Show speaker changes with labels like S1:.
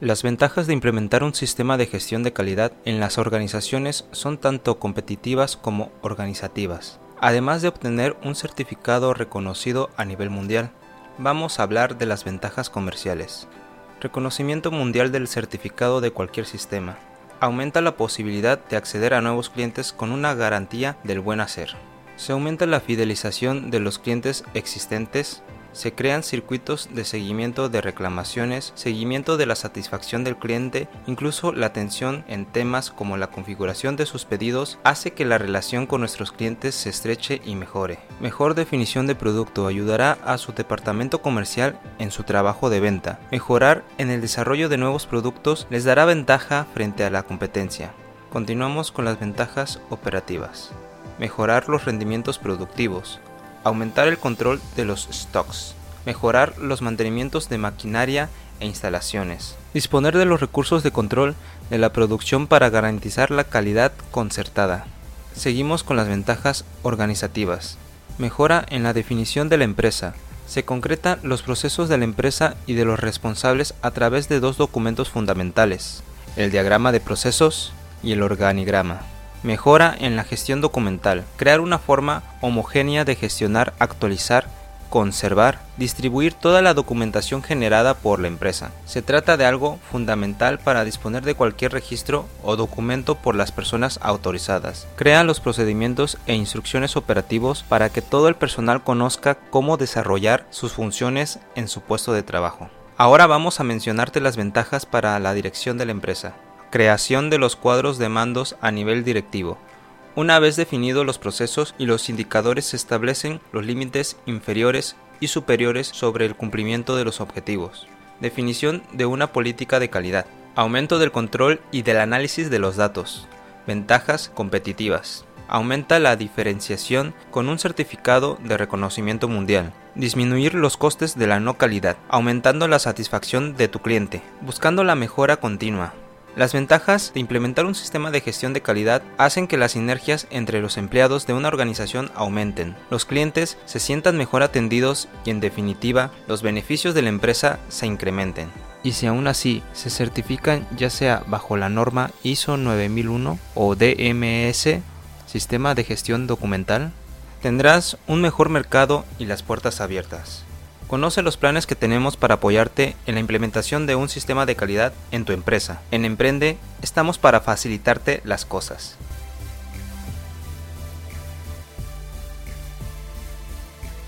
S1: Las ventajas de implementar un sistema de gestión de calidad en las organizaciones son tanto competitivas como organizativas. Además de obtener un certificado reconocido a nivel mundial, vamos a hablar de las ventajas comerciales. Reconocimiento mundial del certificado de cualquier sistema. Aumenta la posibilidad de acceder a nuevos clientes con una garantía del buen hacer. Se aumenta la fidelización de los clientes existentes se crean circuitos de seguimiento de reclamaciones, seguimiento de la satisfacción del cliente, incluso la atención en temas como la configuración de sus pedidos hace que la relación con nuestros clientes se estreche y mejore. Mejor definición de producto ayudará a su departamento comercial en su trabajo de venta. Mejorar en el desarrollo de nuevos productos les dará ventaja frente a la competencia. Continuamos con las ventajas operativas. Mejorar los rendimientos productivos aumentar el control de los stocks, mejorar los mantenimientos de maquinaria e instalaciones, disponer de los recursos de control de la producción para garantizar la calidad concertada. Seguimos con las ventajas organizativas. Mejora en la definición de la empresa. Se concretan los procesos de la empresa y de los responsables a través de dos documentos fundamentales, el diagrama de procesos y el organigrama. Mejora en la gestión documental. Crear una forma homogénea de gestionar, actualizar, conservar, distribuir toda la documentación generada por la empresa. Se trata de algo fundamental para disponer de cualquier registro o documento por las personas autorizadas. Crea los procedimientos e instrucciones operativos para que todo el personal conozca cómo desarrollar sus funciones en su puesto de trabajo. Ahora vamos a mencionarte las ventajas para la dirección de la empresa. Creación de los cuadros de mandos a nivel directivo. Una vez definidos los procesos y los indicadores se establecen los límites inferiores y superiores sobre el cumplimiento de los objetivos. Definición de una política de calidad. Aumento del control y del análisis de los datos. Ventajas competitivas. Aumenta la diferenciación con un certificado de reconocimiento mundial. Disminuir los costes de la no calidad, aumentando la satisfacción de tu cliente, buscando la mejora continua. Las ventajas de implementar un sistema de gestión de calidad hacen que las sinergias entre los empleados de una organización aumenten, los clientes se sientan mejor atendidos y en definitiva los beneficios de la empresa se incrementen. Y si aún así se certifican ya sea bajo la norma ISO 9001 o DMS, Sistema de Gestión Documental, tendrás un mejor mercado y las puertas abiertas. Conoce los planes que tenemos para apoyarte en la implementación de un sistema de calidad en tu empresa. En Emprende estamos para facilitarte las cosas.